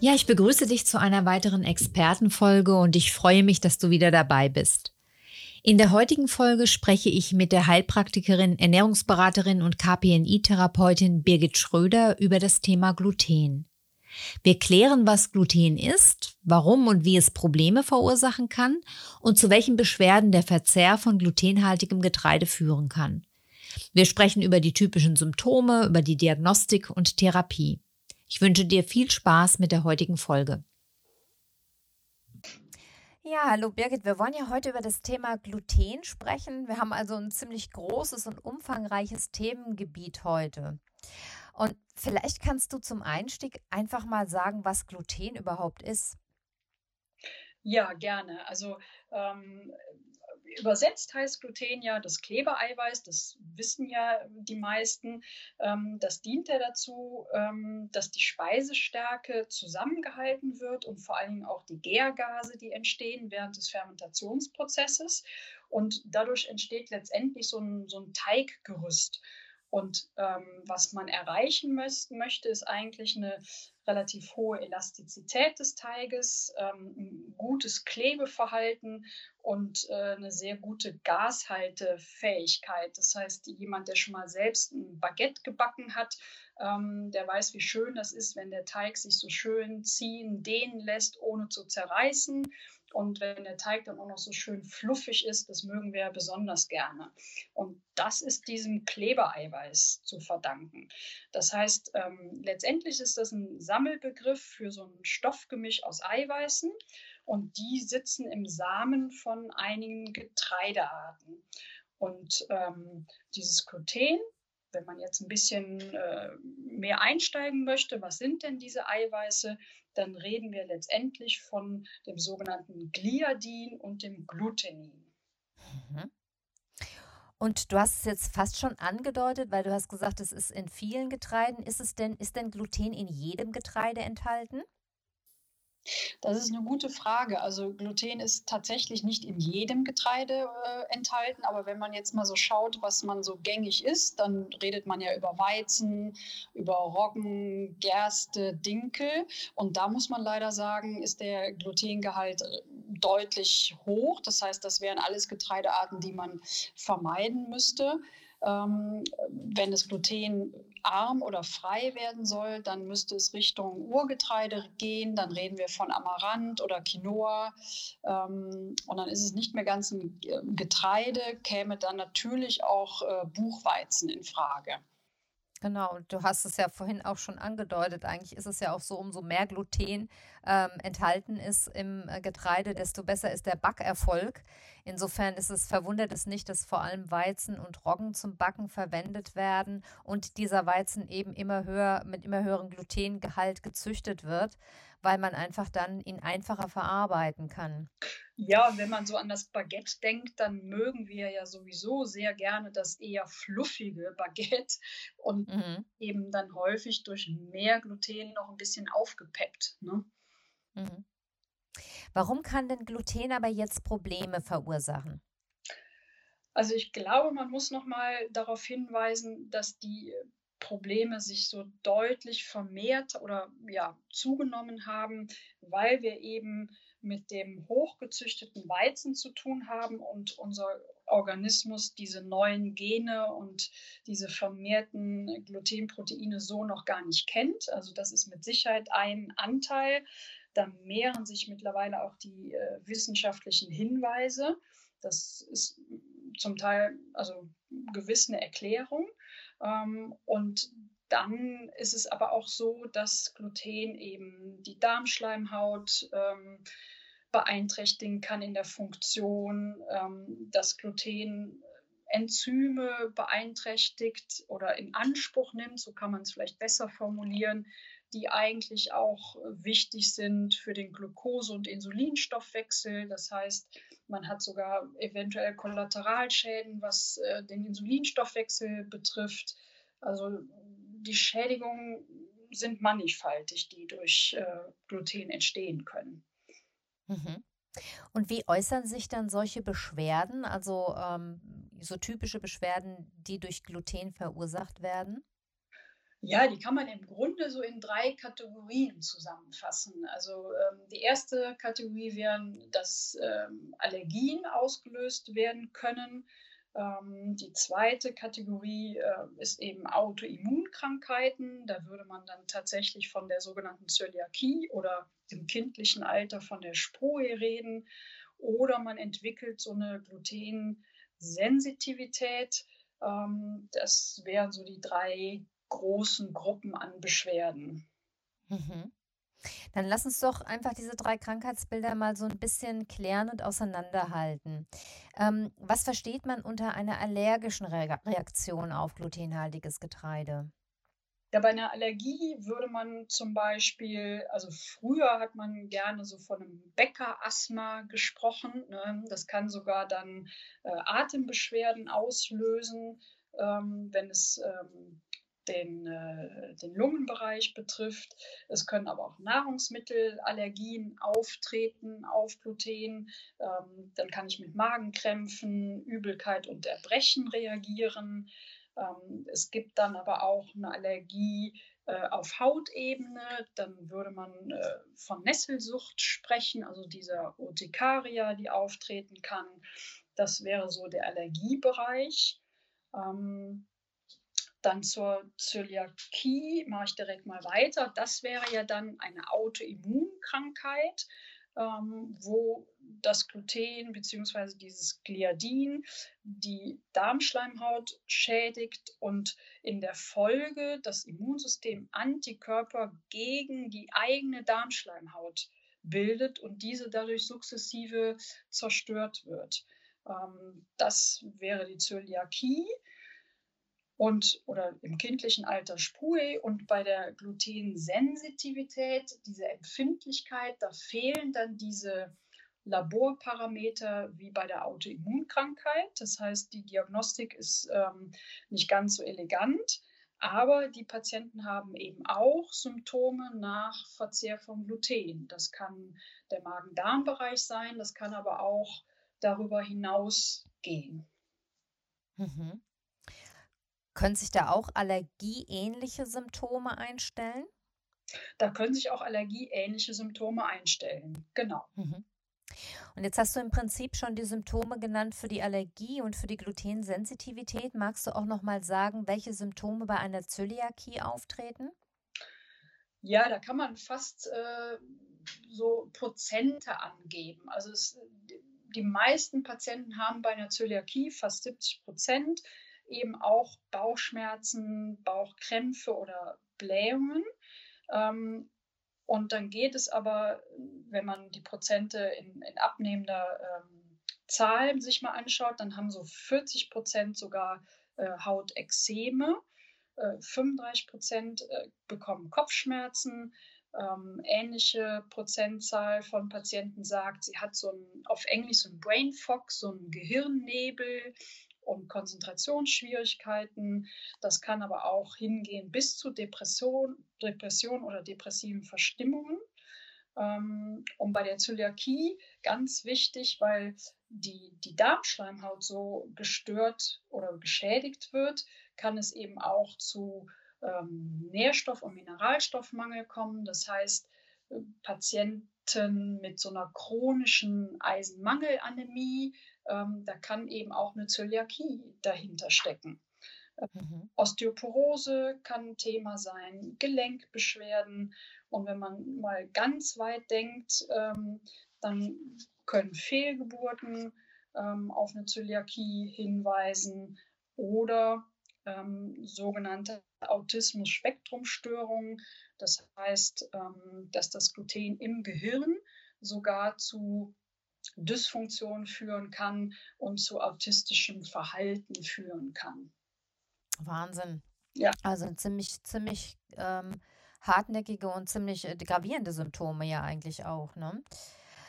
Ja, ich begrüße dich zu einer weiteren Expertenfolge und ich freue mich, dass du wieder dabei bist. In der heutigen Folge spreche ich mit der Heilpraktikerin, Ernährungsberaterin und KPNI-Therapeutin Birgit Schröder über das Thema Gluten. Wir klären, was Gluten ist, warum und wie es Probleme verursachen kann und zu welchen Beschwerden der Verzehr von glutenhaltigem Getreide führen kann. Wir sprechen über die typischen Symptome, über die Diagnostik und Therapie. Ich wünsche dir viel Spaß mit der heutigen Folge. Ja, hallo Birgit, wir wollen ja heute über das Thema Gluten sprechen. Wir haben also ein ziemlich großes und umfangreiches Themengebiet heute. Und vielleicht kannst du zum Einstieg einfach mal sagen, was Gluten überhaupt ist. Ja, gerne. Also ähm, übersetzt heißt Gluten ja das Klebereiweiß, das wissen ja die meisten. Ähm, das dient ja dazu, ähm, dass die Speisestärke zusammengehalten wird und vor allen Dingen auch die Gärgase, die entstehen während des Fermentationsprozesses. Und dadurch entsteht letztendlich so ein, so ein Teiggerüst. Und ähm, was man erreichen möchte, ist eigentlich eine relativ hohe Elastizität des Teiges, ähm, ein gutes Klebeverhalten und äh, eine sehr gute Gashaltefähigkeit. Das heißt, jemand, der schon mal selbst ein Baguette gebacken hat, ähm, der weiß, wie schön das ist, wenn der Teig sich so schön ziehen, dehnen lässt, ohne zu zerreißen. Und wenn der Teig dann auch noch so schön fluffig ist, das mögen wir besonders gerne. Und das ist diesem Klebereiweiß zu verdanken. Das heißt, ähm, letztendlich ist das ein Sammelbegriff für so ein Stoffgemisch aus Eiweißen und die sitzen im Samen von einigen Getreidearten. Und ähm, dieses Gluten wenn man jetzt ein bisschen äh, mehr einsteigen möchte, was sind denn diese Eiweiße, dann reden wir letztendlich von dem sogenannten Gliadin und dem Glutenin. Mhm. Und du hast es jetzt fast schon angedeutet, weil du hast gesagt, es ist in vielen Getreiden. Ist es denn, ist denn Gluten in jedem Getreide enthalten? Das ist eine gute Frage. Also Gluten ist tatsächlich nicht in jedem Getreide äh, enthalten, aber wenn man jetzt mal so schaut, was man so gängig isst, dann redet man ja über Weizen, über Roggen, Gerste, Dinkel. Und da muss man leider sagen, ist der Glutengehalt äh, deutlich hoch. Das heißt, das wären alles Getreidearten, die man vermeiden müsste. Ähm, wenn es glutenarm oder frei werden soll, dann müsste es Richtung Urgetreide gehen. Dann reden wir von Amaranth oder Quinoa. Ähm, und dann ist es nicht mehr ganz ein Getreide, käme dann natürlich auch äh, Buchweizen in Frage. Genau, und du hast es ja vorhin auch schon angedeutet. Eigentlich ist es ja auch so, umso mehr Gluten ähm, enthalten ist im äh, Getreide, desto besser ist der Backerfolg. Insofern ist es verwundert es nicht, dass vor allem Weizen und Roggen zum Backen verwendet werden und dieser Weizen eben immer höher mit immer höherem Glutengehalt gezüchtet wird weil man einfach dann ihn einfacher verarbeiten kann. Ja, wenn man so an das Baguette denkt, dann mögen wir ja sowieso sehr gerne das eher fluffige Baguette und mhm. eben dann häufig durch mehr Gluten noch ein bisschen aufgepeppt. Ne? Mhm. Warum kann denn Gluten aber jetzt Probleme verursachen? Also ich glaube, man muss noch mal darauf hinweisen, dass die Probleme sich so deutlich vermehrt oder ja, zugenommen haben, weil wir eben mit dem hochgezüchteten Weizen zu tun haben und unser Organismus diese neuen Gene und diese vermehrten Glutenproteine so noch gar nicht kennt. Also das ist mit Sicherheit ein Anteil. Da mehren sich mittlerweile auch die äh, wissenschaftlichen Hinweise. Das ist zum Teil also gewiss eine Erklärung. Ähm, und dann ist es aber auch so, dass Gluten eben die Darmschleimhaut ähm, beeinträchtigen kann in der Funktion, ähm, dass Gluten Enzyme beeinträchtigt oder in Anspruch nimmt, so kann man es vielleicht besser formulieren, die eigentlich auch wichtig sind für den Glucose- und Insulinstoffwechsel. Das heißt, man hat sogar eventuell Kollateralschäden, was äh, den Insulinstoffwechsel betrifft. Also die Schädigungen sind mannigfaltig, die durch äh, Gluten entstehen können. Mhm. Und wie äußern sich dann solche Beschwerden, also ähm, so typische Beschwerden, die durch Gluten verursacht werden? Ja, die kann man im Grunde so in drei Kategorien zusammenfassen. Also ähm, die erste Kategorie wären, dass ähm, Allergien ausgelöst werden können. Ähm, die zweite Kategorie äh, ist eben Autoimmunkrankheiten. Da würde man dann tatsächlich von der sogenannten Zöliakie oder im kindlichen Alter von der Sproe reden. Oder man entwickelt so eine Glutensensitivität. Ähm, das wären so die drei großen Gruppen an Beschwerden. Mhm. Dann lass uns doch einfach diese drei Krankheitsbilder mal so ein bisschen klären und auseinanderhalten. Ähm, was versteht man unter einer allergischen Re Reaktion auf glutenhaltiges Getreide? Ja, bei einer Allergie würde man zum Beispiel, also früher hat man gerne so von einem Bäckerasthma gesprochen. Ne? Das kann sogar dann äh, Atembeschwerden auslösen, ähm, wenn es ähm, den, äh, den Lungenbereich betrifft. Es können aber auch Nahrungsmittelallergien auftreten auf Gluten. Ähm, dann kann ich mit Magenkrämpfen, Übelkeit und Erbrechen reagieren. Ähm, es gibt dann aber auch eine Allergie äh, auf Hautebene. Dann würde man äh, von Nesselsucht sprechen, also dieser Urtikaria, die auftreten kann. Das wäre so der Allergiebereich. Ähm, dann zur Zöliakie mache ich direkt mal weiter. Das wäre ja dann eine Autoimmunkrankheit, ähm, wo das Gluten bzw. dieses Gliadin die Darmschleimhaut schädigt und in der Folge das Immunsystem Antikörper gegen die eigene Darmschleimhaut bildet und diese dadurch sukzessive zerstört wird. Ähm, das wäre die Zöliakie und oder im kindlichen Alter Sprue und bei der Glutensensitivität, diese Empfindlichkeit, da fehlen dann diese Laborparameter wie bei der Autoimmunkrankheit. Das heißt, die Diagnostik ist ähm, nicht ganz so elegant, aber die Patienten haben eben auch Symptome nach Verzehr von Gluten. Das kann der Magen-Darm-Bereich sein, das kann aber auch darüber hinaus gehen. Mhm. Können sich da auch allergieähnliche Symptome einstellen? Da können sich auch allergieähnliche Symptome einstellen, genau. Mhm. Und jetzt hast du im Prinzip schon die Symptome genannt für die Allergie und für die Glutensensitivität. Magst du auch noch mal sagen, welche Symptome bei einer Zöliakie auftreten? Ja, da kann man fast äh, so Prozente angeben. Also es, die meisten Patienten haben bei einer Zöliakie fast 70 Prozent eben auch Bauchschmerzen, Bauchkrämpfe oder Blähungen. Ähm, und dann geht es aber, wenn man die Prozente in, in abnehmender ähm, Zahl sich mal anschaut, dann haben so 40 Prozent sogar äh, Hautexzeme, äh, 35 Prozent äh, bekommen Kopfschmerzen. Ähm, ähnliche Prozentzahl von Patienten sagt, sie hat so ein, auf Englisch so ein Brain Fog, so ein Gehirnnebel und Konzentrationsschwierigkeiten. Das kann aber auch hingehen bis zu Depression, Depression oder depressiven Verstimmungen. Ähm, und bei der Zöliakie ganz wichtig, weil die, die Darmschleimhaut so gestört oder geschädigt wird, kann es eben auch zu ähm, Nährstoff- und Mineralstoffmangel kommen. Das heißt, äh, Patienten mit so einer chronischen Eisenmangelanämie ähm, da kann eben auch eine Zöliakie dahinter stecken. Mhm. Osteoporose kann ein Thema sein, Gelenkbeschwerden. Und wenn man mal ganz weit denkt, ähm, dann können Fehlgeburten ähm, auf eine Zöliakie hinweisen oder ähm, sogenannte Autismus-Spektrum-Störungen. Das heißt, ähm, dass das Gluten im Gehirn sogar zu Dysfunktion führen kann und zu autistischem Verhalten führen kann. Wahnsinn. Ja. Also ziemlich, ziemlich ähm, hartnäckige und ziemlich äh, gravierende Symptome ja eigentlich auch. Ne?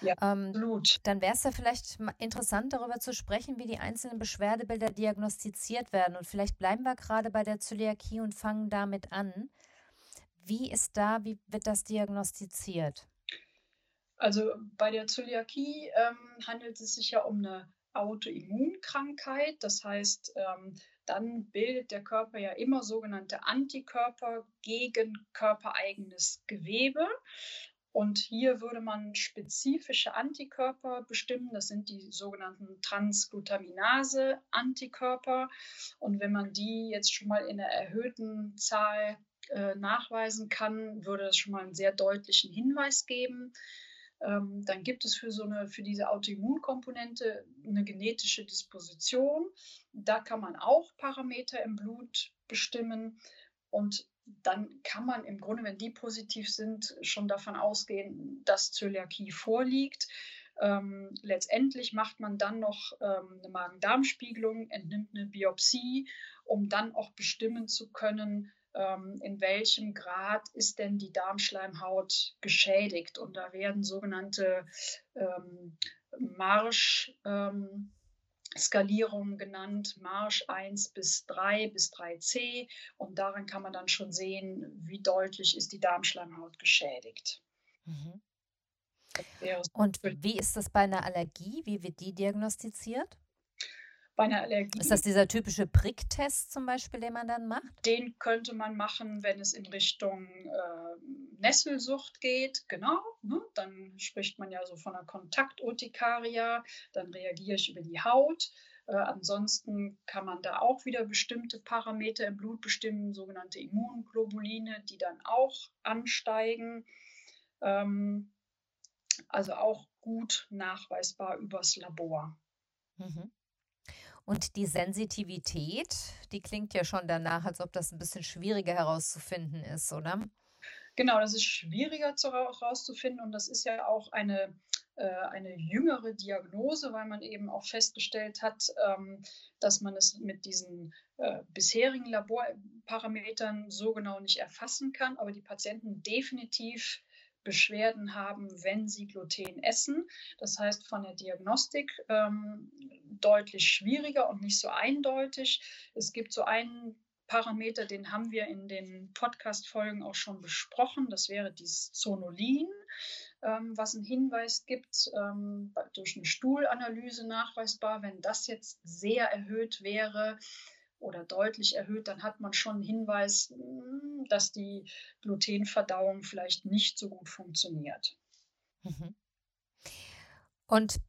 Ja, ähm, absolut. Dann wäre es ja vielleicht interessant, darüber zu sprechen, wie die einzelnen Beschwerdebilder diagnostiziert werden. Und vielleicht bleiben wir gerade bei der Zöliakie und fangen damit an. Wie ist da, wie wird das diagnostiziert? Also bei der Zöliakie ähm, handelt es sich ja um eine Autoimmunkrankheit. Das heißt, ähm, dann bildet der Körper ja immer sogenannte Antikörper gegen körpereigenes Gewebe. Und hier würde man spezifische Antikörper bestimmen. Das sind die sogenannten Transglutaminase-Antikörper. Und wenn man die jetzt schon mal in einer erhöhten Zahl äh, nachweisen kann, würde das schon mal einen sehr deutlichen Hinweis geben. Ähm, dann gibt es für so eine, für diese Autoimmunkomponente eine genetische Disposition. Da kann man auch Parameter im Blut bestimmen. Und dann kann man im Grunde, wenn die positiv sind, schon davon ausgehen, dass Zöliakie vorliegt. Ähm, letztendlich macht man dann noch ähm, eine Magen-Darm-Spiegelung, entnimmt eine Biopsie, um dann auch bestimmen zu können, in welchem Grad ist denn die Darmschleimhaut geschädigt. Und da werden sogenannte ähm, Marsch. Ähm, Skalierungen genannt, Marsch 1 bis 3 bis 3c. Und daran kann man dann schon sehen, wie deutlich ist die Darmschleimhaut geschädigt. Mhm. Und wie ist das bei einer Allergie? Wie wird die diagnostiziert? Bei einer Allergie. Ist das dieser typische Pricktest zum Beispiel, den man dann macht? Den könnte man machen, wenn es in Richtung äh, Nesselsucht geht. Genau, ne? dann spricht man ja so von einer Kontakturtikaria. Dann reagiere ich über die Haut. Äh, ansonsten kann man da auch wieder bestimmte Parameter im Blut bestimmen, sogenannte Immunglobuline, die dann auch ansteigen. Ähm, also auch gut nachweisbar übers Labor. Mhm. Und die Sensitivität, die klingt ja schon danach, als ob das ein bisschen schwieriger herauszufinden ist, oder? Genau, das ist schwieriger herauszufinden und das ist ja auch eine, äh, eine jüngere Diagnose, weil man eben auch festgestellt hat, ähm, dass man es mit diesen äh, bisherigen Laborparametern so genau nicht erfassen kann, aber die Patienten definitiv Beschwerden haben, wenn sie Gluten essen. Das heißt von der Diagnostik ähm, deutlich schwieriger und nicht so eindeutig. Es gibt so einen Parameter, den haben wir in den Podcast-Folgen auch schon besprochen. Das wäre dieses Zonulin, ähm, was einen Hinweis gibt, ähm, durch eine Stuhlanalyse nachweisbar. Wenn das jetzt sehr erhöht wäre, oder deutlich erhöht, dann hat man schon einen Hinweis, hm, dass die Glutenverdauung vielleicht nicht so gut funktioniert. Mhm. Und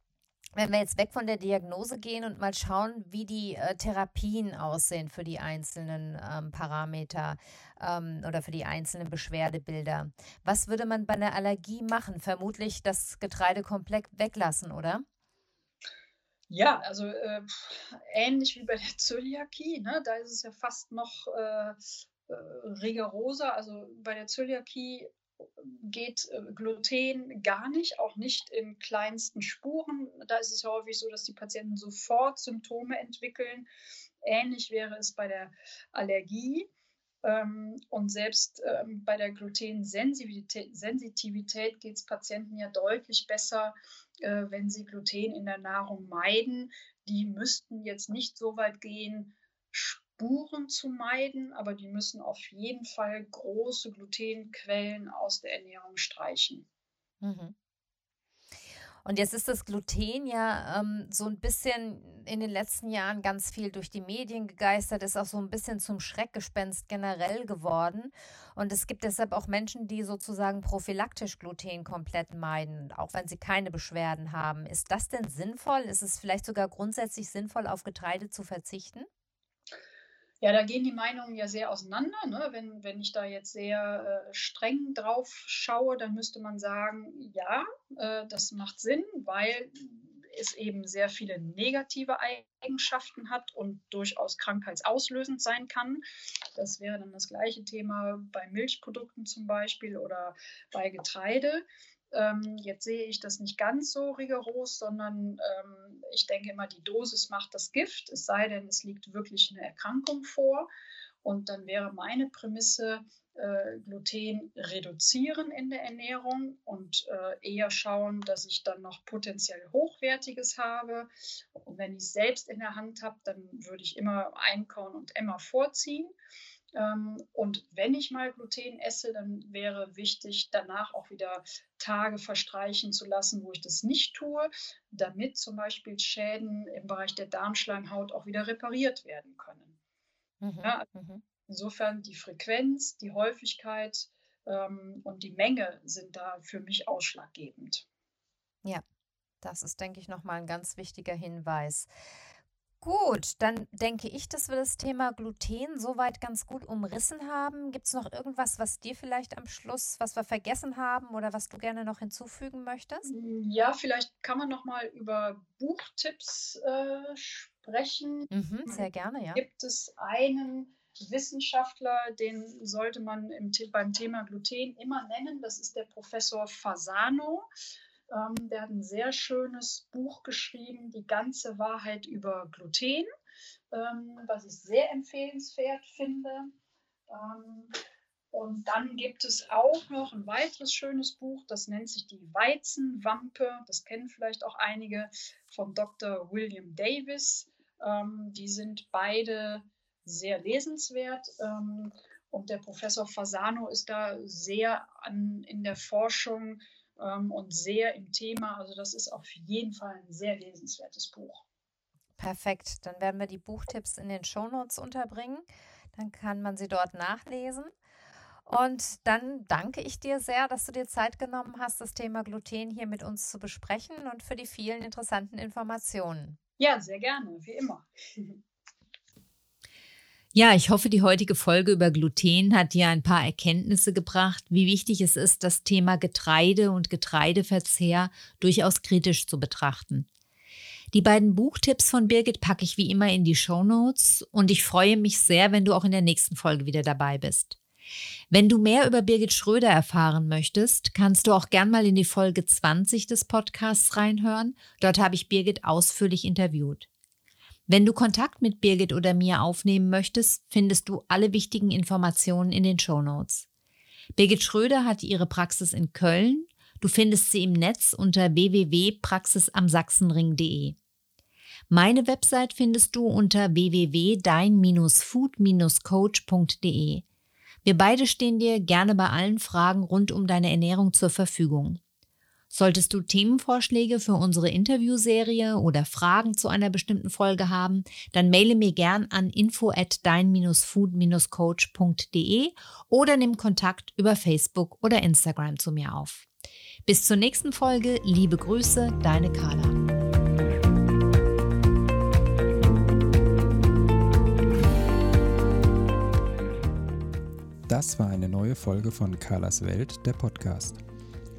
wenn wir jetzt weg von der Diagnose gehen und mal schauen, wie die äh, Therapien aussehen für die einzelnen ähm, Parameter ähm, oder für die einzelnen Beschwerdebilder, was würde man bei einer Allergie machen? Vermutlich das Getreide komplett weglassen, oder? Ja, also äh, ähnlich wie bei der Zöliakie, ne? da ist es ja fast noch äh, äh, rigoroser. Also bei der Zöliakie geht äh, Gluten gar nicht, auch nicht in kleinsten Spuren. Da ist es häufig so, dass die Patienten sofort Symptome entwickeln. Ähnlich wäre es bei der Allergie. Ähm, und selbst ähm, bei der Glutensensitivität geht es Patienten ja deutlich besser, äh, wenn sie Gluten in der Nahrung meiden. Die müssten jetzt nicht so weit gehen, Spuren zu meiden, aber die müssen auf jeden Fall große Glutenquellen aus der Ernährung streichen. Mhm. Und jetzt ist das Gluten ja ähm, so ein bisschen in den letzten Jahren ganz viel durch die Medien gegeistert, ist auch so ein bisschen zum Schreckgespenst generell geworden. Und es gibt deshalb auch Menschen, die sozusagen prophylaktisch Gluten komplett meiden, auch wenn sie keine Beschwerden haben. Ist das denn sinnvoll? Ist es vielleicht sogar grundsätzlich sinnvoll, auf Getreide zu verzichten? Ja, da gehen die Meinungen ja sehr auseinander. Ne? Wenn, wenn ich da jetzt sehr äh, streng drauf schaue, dann müsste man sagen, ja, äh, das macht Sinn, weil es eben sehr viele negative Eigenschaften hat und durchaus krankheitsauslösend sein kann. Das wäre dann das gleiche Thema bei Milchprodukten zum Beispiel oder bei Getreide. Ähm, jetzt sehe ich das nicht ganz so rigoros, sondern ähm, ich denke immer, die Dosis macht das Gift, es sei denn, es liegt wirklich eine Erkrankung vor. Und dann wäre meine Prämisse, äh, Gluten reduzieren in der Ernährung und äh, eher schauen, dass ich dann noch potenziell Hochwertiges habe. Und wenn ich es selbst in der Hand habe, dann würde ich immer Einkorn und Emmer vorziehen. Ähm, und wenn ich mal Gluten esse, dann wäre wichtig, danach auch wieder Tage verstreichen zu lassen, wo ich das nicht tue, damit zum Beispiel Schäden im Bereich der Darmschleimhaut auch wieder repariert werden können. Mhm. Ja, mhm. insofern die Frequenz, die Häufigkeit ähm, und die Menge sind da für mich ausschlaggebend. Ja, das ist, denke ich, nochmal ein ganz wichtiger Hinweis. Gut, dann denke ich, dass wir das Thema Gluten soweit ganz gut umrissen haben. Gibt es noch irgendwas, was dir vielleicht am Schluss, was wir vergessen haben oder was du gerne noch hinzufügen möchtest? Ja, vielleicht kann man noch mal über Buchtipps äh, sprechen. Mhm, sehr gerne, ja. Gibt es einen Wissenschaftler, den sollte man im, beim Thema Gluten immer nennen. Das ist der Professor Fasano. Ähm, der hat ein sehr schönes Buch geschrieben, Die ganze Wahrheit über Gluten, ähm, was ich sehr empfehlenswert finde. Ähm, und dann gibt es auch noch ein weiteres schönes Buch, das nennt sich Die Weizenwampe. Das kennen vielleicht auch einige von Dr. William Davis. Ähm, die sind beide sehr lesenswert. Ähm, und der Professor Fasano ist da sehr an, in der Forschung ähm, und sehr im Thema. Also das ist auf jeden Fall ein sehr lesenswertes Buch. Perfekt. Dann werden wir die Buchtipps in den Shownotes unterbringen. Dann kann man sie dort nachlesen. Und dann danke ich dir sehr, dass du dir Zeit genommen hast, das Thema Gluten hier mit uns zu besprechen und für die vielen interessanten Informationen. Ja, sehr gerne, wie immer. Ja, ich hoffe, die heutige Folge über Gluten hat dir ein paar Erkenntnisse gebracht, wie wichtig es ist, das Thema Getreide und Getreideverzehr durchaus kritisch zu betrachten. Die beiden Buchtipps von Birgit packe ich wie immer in die Show Notes und ich freue mich sehr, wenn du auch in der nächsten Folge wieder dabei bist. Wenn du mehr über Birgit Schröder erfahren möchtest, kannst du auch gern mal in die Folge 20 des Podcasts reinhören. Dort habe ich Birgit ausführlich interviewt. Wenn du Kontakt mit Birgit oder mir aufnehmen möchtest, findest du alle wichtigen Informationen in den Show Notes. Birgit Schröder hat ihre Praxis in Köln. Du findest sie im Netz unter www.praxisamsachsenring.de. Meine Website findest du unter www.dein-food-coach.de. Wir beide stehen dir gerne bei allen Fragen rund um deine Ernährung zur Verfügung. Solltest du Themenvorschläge für unsere Interviewserie oder Fragen zu einer bestimmten Folge haben, dann maile mir gern an info at dein-food-coach.de oder nimm Kontakt über Facebook oder Instagram zu mir auf. Bis zur nächsten Folge, liebe Grüße, deine Carla. Das war eine neue Folge von Carlas Welt, der Podcast.